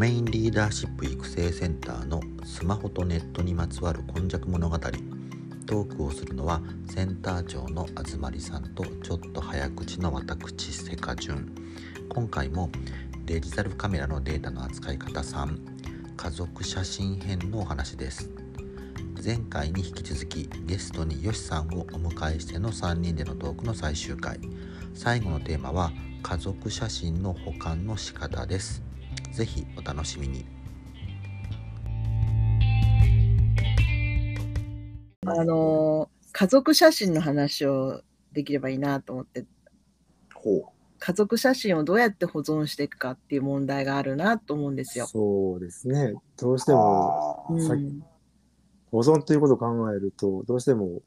メインリーダーシップ育成センターのスマホとネットにまつわる今昔物語。トークをするのはセンター長のあずまりさんとちょっと早口の私セカジュン。今回もデジタルカメラのデータの扱い方3家族写真編のお話です。前回に引き続きゲストによしさんをお迎えしての3人でのトークの最終回。最後のテーマは家族写真の保管の仕方です。ぜひお楽しみにあの家族写真の話をできればいいなと思ってほ家族写真をどうやって保存していくかっていう問題があるなと思うんですよ。そうですね。どうしてう。も、うん保存ということを考えると、どうしても、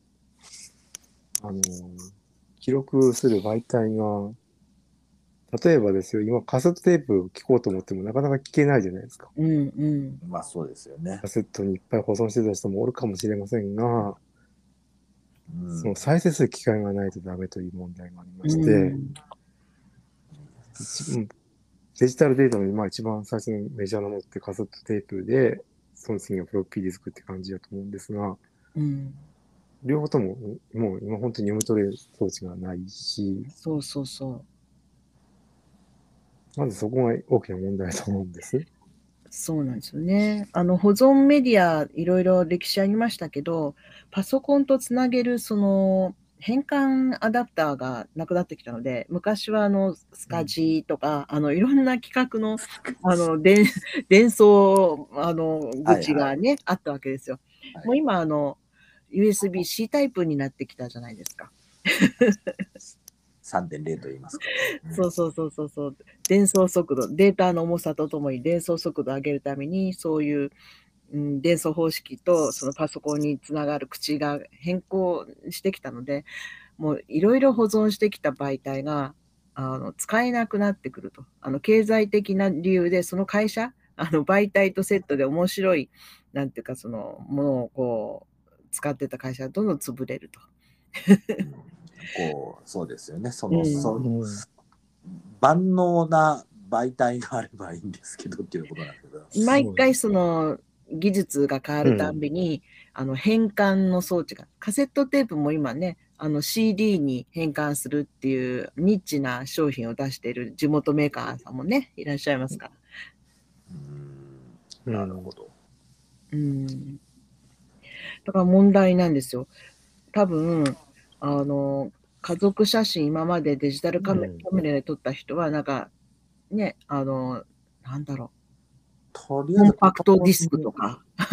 あの、記録する媒体が、例えばですよ、今カセットテープを聞こうと思ってもなかなか聞けないじゃないですか。うんうん。まあそうですよね。カ。セットにいっぱい保存してた人もおるかもしれませんが、うん。その再生する機会がないとダメという問題がありまして、うん。うんデジタルデータの今一番最初のメジャーなものってカセットテープで、その次はフロッピーディスクって感じだと思うんですが、うん。両方とも、もう今本当に読み取れる装置がないし、そうそうそうまずそこが大きな問題だと思うんです。そうなんですよね。あの保存メディアいろいろ歴史ありましたけどパソコンとつなげるその変換アダプターがなくなってきたので昔はあのスカジーとか、あのいろんな規格のあの伝伝送あの口がね、あったわけですよ。はいもう今あの USB-C タイプになってきたじゃないですか。3.0と言いますか。そうそうそうそうそう。伝送速度、データの重さとともに伝送速度を上げるために、そういう、うん、伝送方式とそのパソコンにつながる口が変更してきたので、もういろいろ保存してきた媒体があの使えなくなってくると。あの経済的な理由で、その会社、あの媒体とセットで面白い、なんていうか、そのものをこう使ってた会社がどんどん潰れると。こう、そうですよね。その、うんそ万能な媒体があればいいんですけどっていうことなんですけど。毎回その技術が変わるたんびに、あの変換の装置がカセットテープも今ねあの CD に変換するっていうニッチな商品を出している地元メーカーさんもねいらっしゃいますから。うんなるほど。うんだから問題なんですよ。多分あの家族写真今までデジタルカメ,、ラで撮った人はなんかねあのなんだろうコンパクトディスクとか。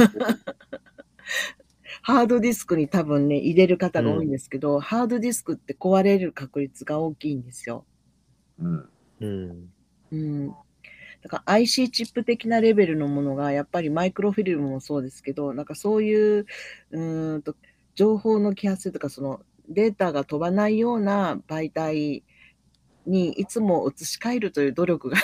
ハードディスクに多分ね、入れる方が多いんですけど、ハードディスクって壊れる確率が大きいんですよ。うん。うん。うん。だから IC チップ的なレベルのものが、やっぱりマイクロフィルムもそうですけど、なんかそういう、うーんと、情報の揮発性とか、そのデータが飛ばないような媒体にいつも移し替えるという努力が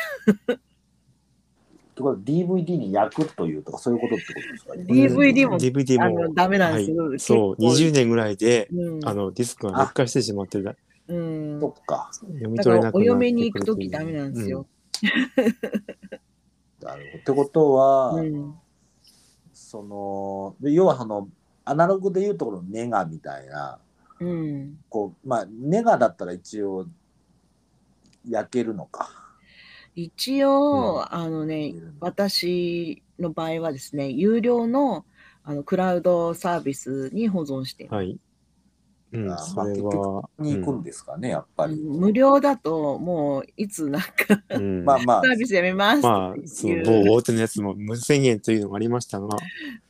とこ DVD に焼くというとか、そういうことってことですか？DVD も DVD あものダメなんですよ。はい、そう、20年ぐらいで、うんあの、ディスクが劣化してしまってだ、うんそっか。読み取れなくなってお嫁に行くときダメなんですよ。。なるほど。ってことは、うんその、で要はその、アナログでいうところのネガみたいな、うん。こう、まあ、ネガだったら一応、焼けるのか。一応、あのね、私の場合はですね、有料のあのクラウドサービスに保存しています。はい。うん、あそれまあは、に行くんですかね、やっぱり。無料だと、もういつなんかうん、まあまあ。サ、ービスやめます。まあその某大手のやつも無制限というのがありましたが、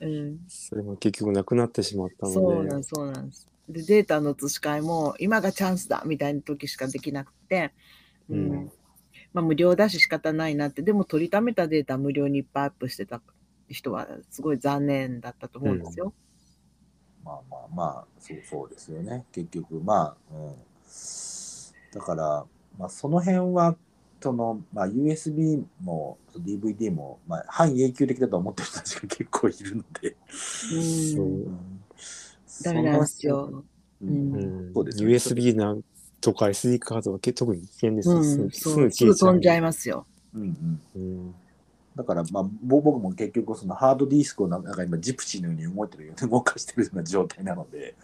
うん、それも結局なくなってしまったので、そうなんそうなんです。で、データの移し替えも、今がチャンスだみたいな時しかできなくて、うんうんまあ、無料だし仕方ないなって、でも取りためたデータ無料にいっぱいアップしてた人は、すごい残念だったと思うんですよ。まあまあまあ、そうそうですよね。結局、まあ、うん。だから、まあ、その辺は、その、まあ、USB も DVD も、まあ、半永久的だと思ってる人たちが結構いるので。う、んダメなんですよ。ううんうんそうですね USB なとか SD カードはけ特に危険ですよ。うん、すそうすぐ飛んじゃいますよ。うんうん。うんだから、まあ、ぼ僕も結局、そのハードディスクをなんか今、ジプシーのように動いてるように動かしてるような状態なので、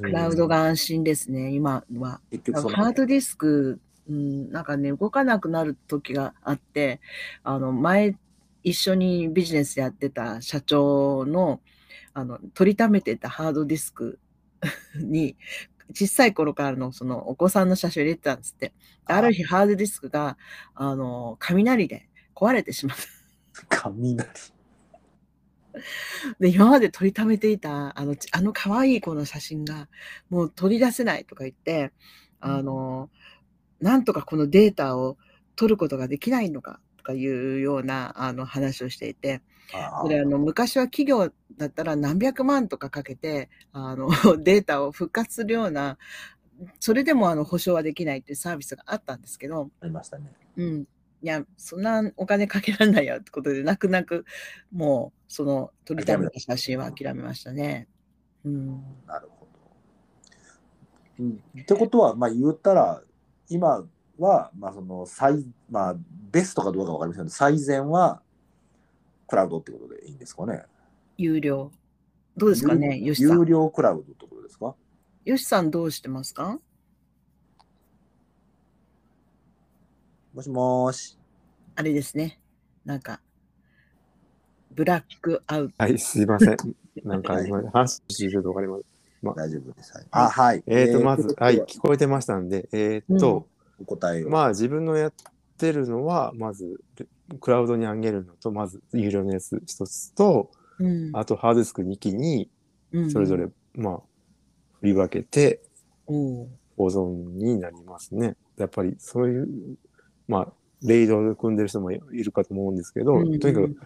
クラウドが安心ですね、今は。結局ハードディスク、うん、なんかね、動かなくなる時があって、あの、前、一緒にビジネスやってた社長の、あの、取りためてたハードディスク に、小さい頃からのそのお子さんの写真を入れてたんですって。ある日、ハードディスクが、あの、雷で壊れてしまった。雷。で、今まで撮りためていた、あの、ちあの可愛い子の写真が、もう取り出せないとか言って、あの、なんとかこのデータを取ることができないのかとかいうような、あの、話をしていて、あそれあの、昔は企業だったら何百万とかかけて、あの、データを復活するような、それでもあの、保証はできないっていうサービスがあったんですけど、ありましたね。うん。いや、そんなお金かけられないよってことで、泣く泣く、もう、その、撮りためた写真は諦めましたね。うん。なるほど。うん、ってことは、まあ言ったら、今は、まあその最、まあベストかどうかわかりませんけど、最善はクラウドってことでいいんですかね？有料。どうですかね、よしさん。有料クラウドってことですか？よしさんどうしてますか？もしもーし。あれですね。なんか、ブラックアウト。はい、すいません。なんか今、話してるとわかります。大丈夫です。はい、あ、はい。えーと、まず、とはい、聞こえてましたんで、えーと、お答えを。まあ自分のやってるのは、まず、クラウドに上げるのと、まず、有料のやつ一つと、うん。あと、ハードディスク2機に、うん。それぞれ、まあ、振り分けて保存になりますね。やっぱり、そういう、まあ、レイドで組んでる人もいるかと思うんですけど、うんとにかく、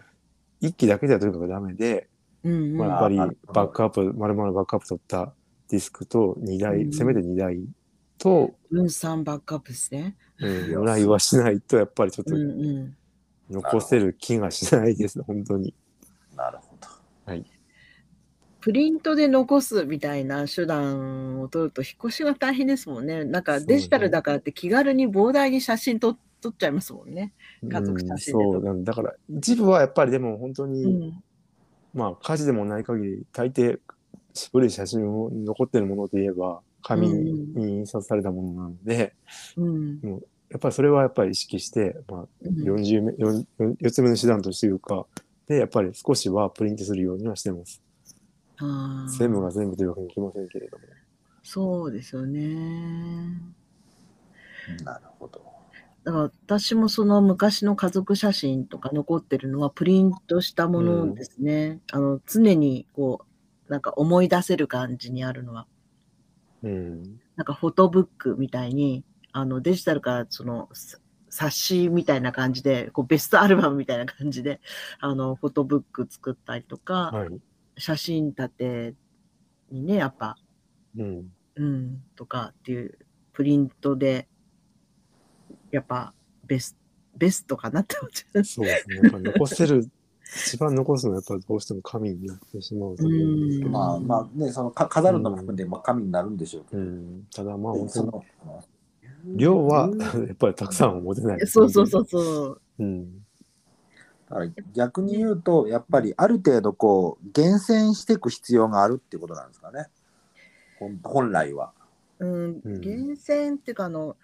1機だけではとにかくダメで、うんうん。まあ、やっぱりバックアップ、まるまるバックアップ取ったディスクと2台、うん。せめて2台と、分散バックアップですね。うん、ぐらいはしないと、やっぱりちょっとうん。うん。残せる気がしないです、本当に。なるほど。プリントで残すみたいな手段を取ると引っ越しが大変ですもんね。なんかデジタルだからって気軽に膨大に写真撮撮っちゃいますもんね。家族写真でうんそうなんだから、一部はやっぱりでも本当に、うん。まあ、火事でもない限り、大抵、古い写真を残ってるものといえば、紙に印刷されたものなので、うん。やっぱりそれはやっぱり意識して、まあ、うん40目、4, 4つ目の手段としていうか、で、やっぱり少しはプリントするようにはしてます。あー全部が全部というわけにいきませんけれども。そうですよね。なるほど。だから私もその昔の家族写真とか残ってるのはプリントしたものですね。あの常にこうなんか思い出せる感じにあるのは。うん。なんかフォトブックみたいにあのデジタルからそのさ冊子みたいな感じでこうベストアルバムみたいな感じで あのフォトブック作ったりとか、はい。写真立てにねやっぱうん。うん、とかっていうプリントで、やっぱベスベストかなって思っちゃう。そうですね。やっぱ残せる、一番残すのはやっぱりどうしても紙になってしまうと思うんですけど。まあまあね、そのか飾るのも含めて、まあ、紙になるんだけど、うん。ただまあ本当に、その量はやっぱりたくさんは持てない。そうそうそうそう。う。うん。逆に言うと、やっぱりある程度こう、厳選していく必要があるっていうことなんですかね。本来は。うんうん、厳選っていうかあの、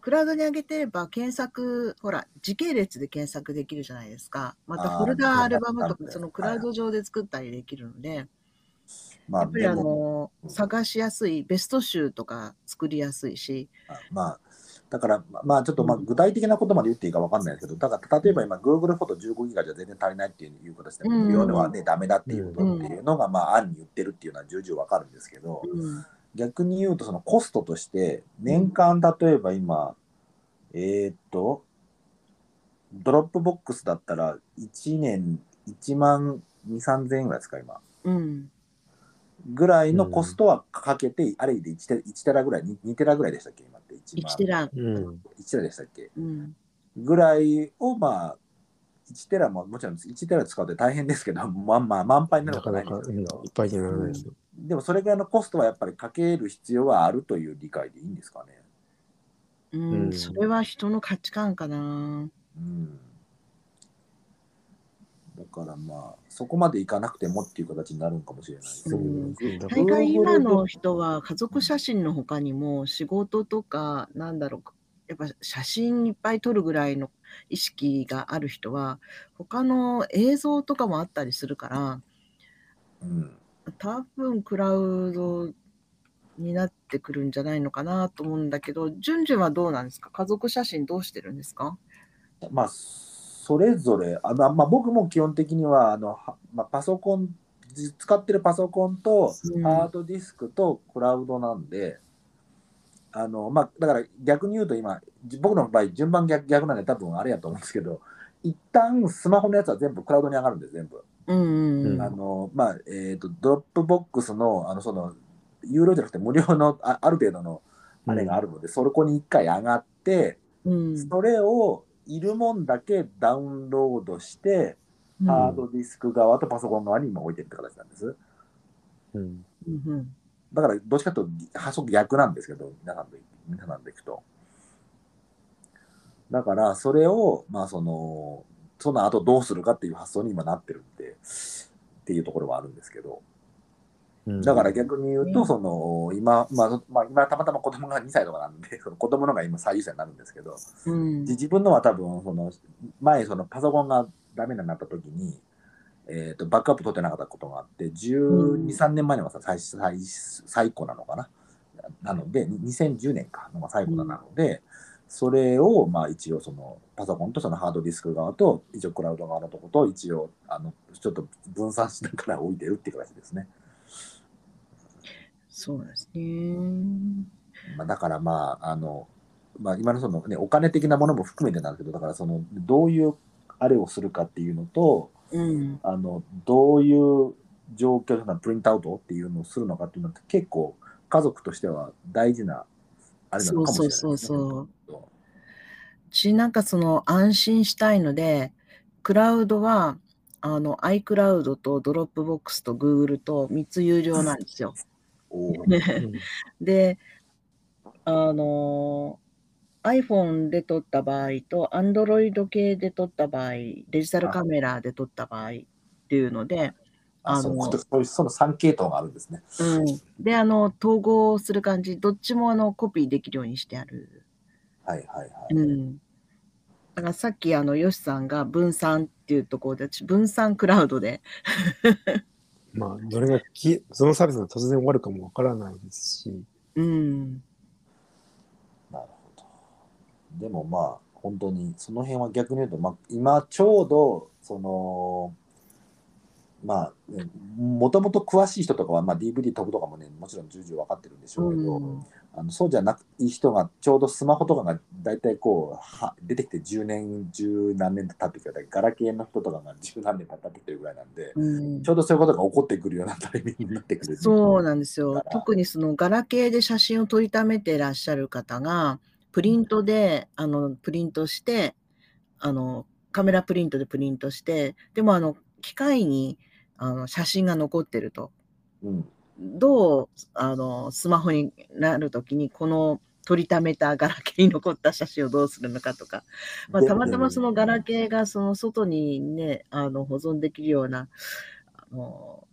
クラウドに上げてれば検索、ほら、時系列で検索できるじゃないですか。またフォルダーアルバムとか、そのクラウド上で作ったりできるので、まあ、やっぱりあの、探しやすい、ベスト集とか作りやすいし、まあ、だから、ままあ、ちょっとまあ具体的なことまで言っていいかわかんないですけど、だから例えば今、Google フォト15ギガじゃ全然足りないっていう形で、うん無料ではね、ダメだっていうことっていうのが、まあ、暗に言ってるっていうのは重々わかるんですけど、うん、逆に言うと、そのコストとして、年間、例えば今、えーっと、ドロップボックスだったら、1年1万2、3000円ぐらいですか、今。うん、ぐらいのコストはかけて、あれで 1, テ1テラぐらい、2, 2テラぐらいでしたっけ、今って。1 1テラ、うん。1テラでしたっけ？うん、ぐらいを、まあ、1テラももちろん1テラ使うと大変ですけど、まあまあ満杯になるなことはかないですけどっ、ぱいにならないですよ。でもそれぐらいのコストはやっぱりかける必要はあるという理解でいいんですかね？うん、うんそれは人の価値観かな。うん。だからまあ、そこまでいかなくてもっていう形になるんかもしれない大概今の人は家族写真の他にも仕事とか、なん。だろう、やっぱ写真いっぱい撮るぐらいの意識がある人は、他の映像とかもあったりするから、うん。多分クラウドになってくるん。じゃないのかなと思うん。だけど、順々はどうなん。ですか家族写真どうしてるん。ですかまあ、それぞれ、あまあまあ、僕も基本的にはあの、はまあ、パソコン、使ってるパソコンとうんハードディスクとクラウドなんで、あのまあ、だから逆に言うと今、じ僕の場合、順番逆逆なんで多分あれやと思うんですけど、一旦スマホのやつは全部クラウドに上がるんです、全部。うんうんうん。あのまあえー、とドロップボックスのあのその有料じゃなくて無料のあある程度のあれがあるので、そこに一回上がって、うんそれをいるもんだけダウンロードして、うんハードディスク側とパソコン側に今置いてるって形なんです。うんだからどっちかというと発想逆なんですけど、皆さんで皆さんでいくと。だからそれを、まあその、その後どうするかっていう発想に今なってるんで、っていうところはあるんですけど。うんだから逆に言うと、ねその今、まあ、まあ、今たまたま子供が2歳とかなんで、その子供のが今最優先になるんですけど、うんで自分のは多分、その前、そのパソコンがダメになった時に、えー、とバックアップ取ってなかったことがあって、12、うん3年前のがさ最最最古なのかな？なので、2010年かのが最古なので、それをまあ一応そのパソコンとそのハードディスク側と一応クラウド側のとこと一応あのちょっと分散しながら置いてるっていう形ですね。そうですね。まあ、だからまあ、あの、まあ今のそのね、お金的なものも含めてなんですけど、だからその、どういうあれをするかっていうのと、うん。あの、どういう状況でプリントアウトっていうのをするのかっていうのって結構家族としては大事なあれなのかもしれないですね。そうそうそうそう。ちなんかその安心したいので、クラウドは、あの、iCloud と Dropbox と Google と3つ有料なんですよ。で、あの、iPhone で撮った場合と Android 系で撮った場合、デジタルカメラで撮った場合っていうので、あ、のそうの3系統があるんですね。うん。で、あの、統合する感じ、どっちもあのコピーできるようにしてある。はいはいはい。うん。だからさっきあの、ヨシさんが分散っていうところで、私分散クラウドで、まあ、どれがき、そのサービスが突然終わるかもわからないですし、うん。なるほど。でもまあ、本当に、その辺は逆に言うと、まあ、今ちょうど、その、まあ、ねもともと詳しい人とかは、まあ、DVD 飛ぶとかもね、もちろん重々分かってるんでしょうけど、うんあのそうじゃなくいい人が、ちょうどスマホとかが大体こう、は出てきて10年、十何年経ってきたら、ガラケーの人とかが十何年経ってきてるぐらいなんで、うんちょうどそういうことが起こってくるようなタイミングになってくる。そうなんですよ特にそのガラケーで写真を撮りためてらっしゃる方が、プリントで、あの、プリントして、あの、カメラプリントでプリントして、でもあの、機械にあの写真が残ってると。うん。どう、あの、スマホになるときに、この撮りためたガラケーに残った写真をどうするのかとか、まあ、でたまたまそのガラケーがその外にね、あの、保存できるような、あの、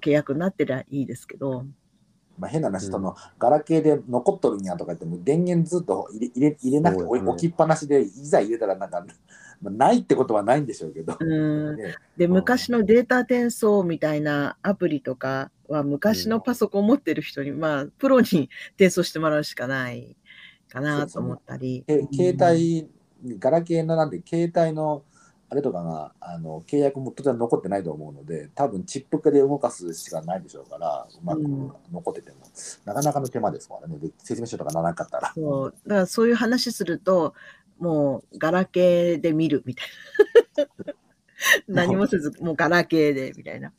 契約になってりゃいいですけど、まあ、変な話、うん。そのガラケーで残っとるんやとか言っても電源ずっと入れ入れ入れなくて置きっぱなしでいざ入れたらなんか、まあ、ないってことはないんでしょうけど、で、うん。昔のデータ転送みたいなアプリとかは、昔のパソコン持ってる人に、まあ、プロに転送してもらうしかないかなと思ったり。け携帯、ガラケーのなんで携帯のあれとかがあの契約も当然残ってないと思うので多分チップ化で動かすしかないでしょうからうまくうん。残ってても、なかなかの手間ですからね。で説明書とかならなかったら。そう、だからそういう話すると、もうガラケーで見るみたいな。何もせず、もうガラケーでみたいな。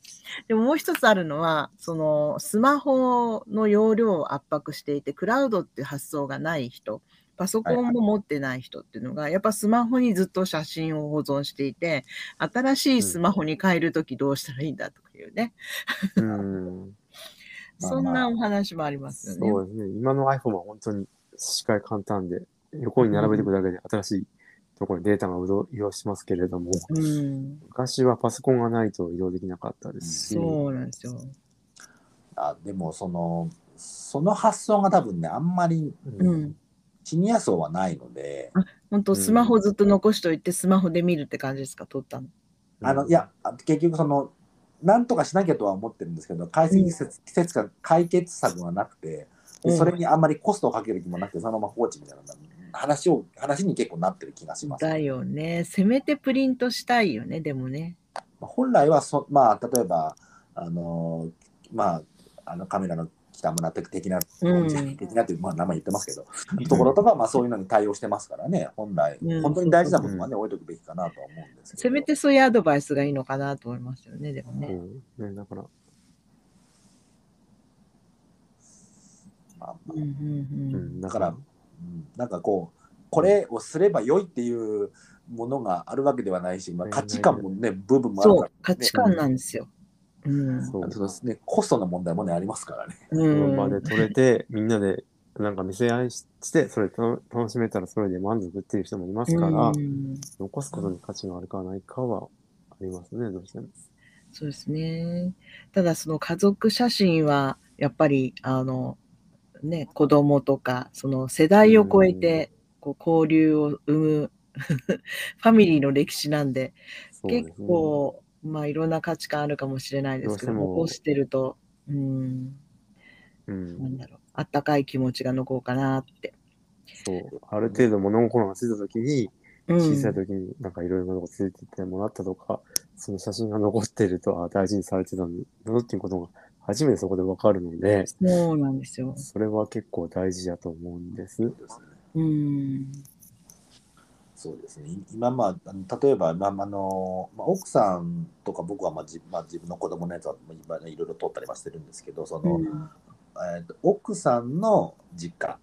でももう一つあるのは、そのスマホの容量を圧迫していて、クラウドっていう発想がない人、パソコンも持ってない人っていうのが、やっぱスマホにずっと写真を保存していて、新しいスマホに変えるときどうしたらいいんだというね、うん、ま あそんなお話もありますよね。そうですね。今の iPhone は本当に視界簡単で、横に並べていくだけで新しいところにデータが移動しますけれども、うん。昔はパソコンがないと移動できなかったですし、そうなんですよ。あでもそのその発想が多分ねあんまりうん。シニア層はないので、本当スマホずっと残しといて、スマホで見るって感じですか、撮ったの。あのいやあ結局そのなんとかしなきゃとは思ってるんですけど解析施設施設が解決策がなくてでうんそれにあんまりコストをかける気もなくてそのまま放置みたいな話を話に結構なってる気がします、だよね。せめてプリントしたいよね、でもね。まあ本来はそ、まあ、例えば、あのーまあ、あのカメラの北村的な、うん的なっていう、まあ、名前言ってますけど、ところとか、まあ、そういうのに対応してますからね、本来、うん本当に大事なものはね、置いとくべきかなとは思うんですけど。せめてそういうアドバイスがいいのかなと思いますよね、でもね。うんね、だから、だから、うんなんかこう、これをすれば良いっていうものがあるわけではないし、まあ、価値観もね、部分もあるそうから、、価値観なんですよ。うん。そうですね、コストの問題もね、ありますからね。そうんの場で撮れて、みんなでなんか見せ合いしして、それと楽しめたらそれで満足っていう人もいますから、うん残すことに価値があるかないかはありますね、どうしても。そうですね。ただその家族写真はやっぱりあのね子供とかその世代を超えてこう交流を生む ファミリーの歴史なんでですね。結構まあいろんな価値観あるかもしれないですけどどうしても残してるとうん。うん。なんだろう。あったかい気持ちが残るかなって。そう。ある程度物心がついたときに、うん。小さいときになんかいろいろなことついててもらったとか、その写真が残ってると、あ大事にされてたんだっていうことが初めてそこでわかるので、そうなんですよ。それは結構大事だと思うんです。そうですねうんそうですね。い今、まあ、例えば、まあ、あの、まあ、奥さんとか僕は、まあ、じまあ、自分の子供のやつは、まあ今ねいろいろ撮ったりはしてるんですけど、その、えーと奥さんの実家、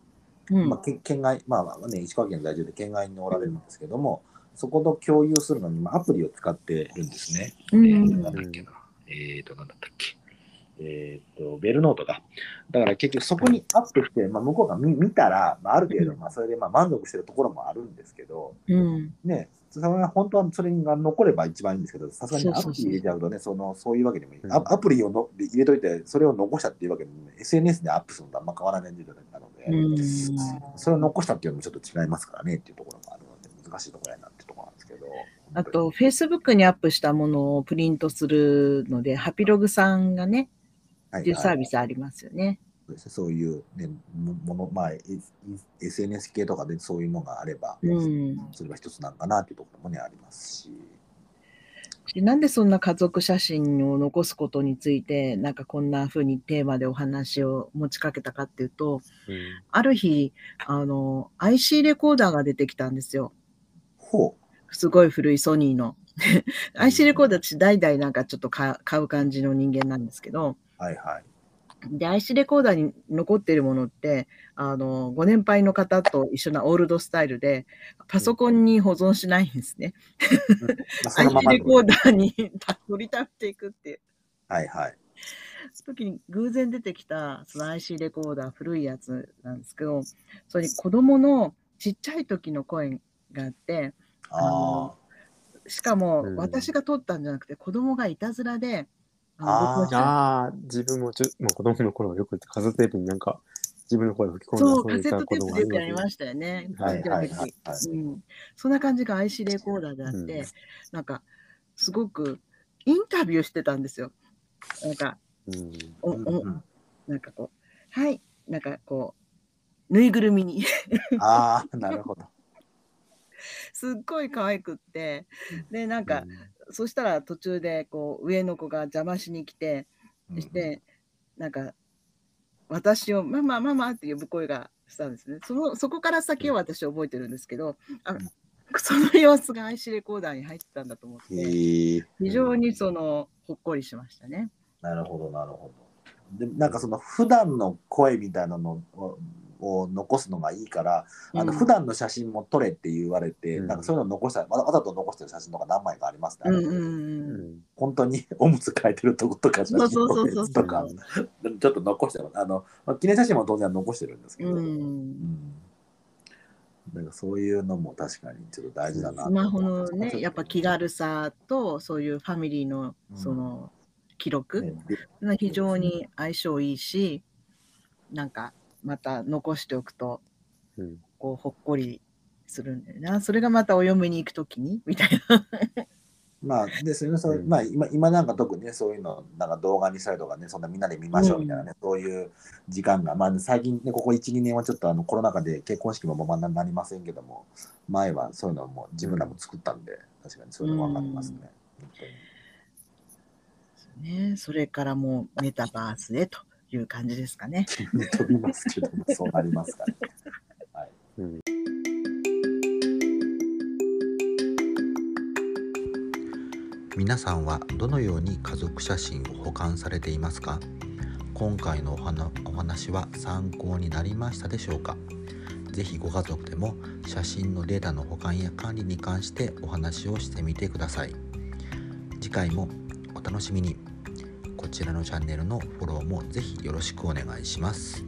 うんまあ、け県外、まあまあね、石川県在住で県外におられるんですけども、そこと共有するのに、まあ、アプリを使ってるんですね。うんえーなんだっけな。えっ、と、なんだったっけ。えっ、と、ベルノートだ。だから結局そこにアップして、まあ、向こうが見見たら、まあ、ある程度、まあ、それでまあ満足してるところもあるんですけど、うん。ね、それは本当はそれが残れば一番いいんですけど、さすがにアプリ入れちゃうとね、そのそういうわけでもいい。うん。アアプリをので入れといて、それを残したっていうわけでも、ね、SNS でアップするのとあんま変わらないんだなので、うん。それを残したっていうのもちょっと違いますからねっていうところもあるので、難しいところやなってところなんですけど。あと、Facebook にアップしたものをプリントするので、ハピログさんがね、はい、っていうサーはいビスありますよね。そうですねそういう、ね、ももの、まあ、え SNS 系とかでそういうのがあれば、うん。それは一つなんかなっていうところもね、ありますし。なんでそんな家族写真を残すことについて、なんかこんな風にテーマでお話を持ちかけたかっていうと、うんある日、あの、IC レコーダーが出てきたんですよ。ほすごい古いソニーの。IC レコーダー私代々なんかちょっと買買う感じの人間なんですけど、う。はいはい。で、IC レコーダーに残っているものって、あの、ご年配の方と一緒なオールドスタイルで、パソコンに保存しないんですね。まあ、そのま IC まレコーダーに取りためていくっていう。はいはい。時に偶然出てきたその IC レコーダー古いやつなんですけどそれに子供のちっちゃい時の声があってあしかもうん私が撮ったんじゃなくて子供がいたずらであのあ自分もちょ、まあ、子供の頃はよくカセットテープになんか自分の声を吹き込んそうでカセットテープでよくやりしましたよね。あ。はいはいはい。うん、そんな感じが IC レコーダーであって、うんなんかすごくインタビューしてたんですよ。なんかうんおおうんうんなんかこうはいなんかこうぬいぐるみにああ、なるほど。すっごい可愛くって。でなんか、そしたら途中でこう上の子が邪魔しに来てうん。して、なんか私をママママって呼ぶ声がしたんですね。そのそこから先を私覚えてるんですけどあうん。その様子が IC レコーダーに入ってたんだと思って。非常にそのほっこりしましたね。なるほど、なるほど。で、なんかその普段の声みたいなのをを残すのがいいから、あのうん。普段の写真も撮れって言われて、うん。なんかそういうの残したわざわざと残してる写真とか何枚かありますね。うんうんううん。ん本当におむつ替えてるとことか写真そうそうそうそう。とかちょっと残してます。あのまあ記念写真も当然残してるんですけど、ううん。んなんかそういうのも確かにちょっと大事だなスマホのね、と思いますやっぱ気軽さと、そういうファミリーのその記録、ねが非常に相性いいし、なんかまた残しておくと、うん。こうほっこりするんだよな。それがまたお嫁に行くときに？みたいな。まあ、で、それそううん。まあ、今、今なんか特にね、そういうの、なんか動画にしたりとかね、そんなみんなで見ましょうみたいなね、そういう時間が、まあ、最近ね、ここ1、2年はちょっとあのコロナ禍で結婚式もままなりませんけども、前はそういうのも自分らも作ったんで、確かにそういうのわかりますね。本当にね、それからもうメタバースへという感じですかね。飛びますけども、そうなりますかね。はい。うん皆さんはどのように家族写真を保管されていますか？今回のお話お話は参考になりましたでしょうか？ぜひご家族でも写真のデータの保管や管理に関してお話をしてみてください次回もお楽しみにこちらのチャンネルのフォローもぜひよろしくお願いします。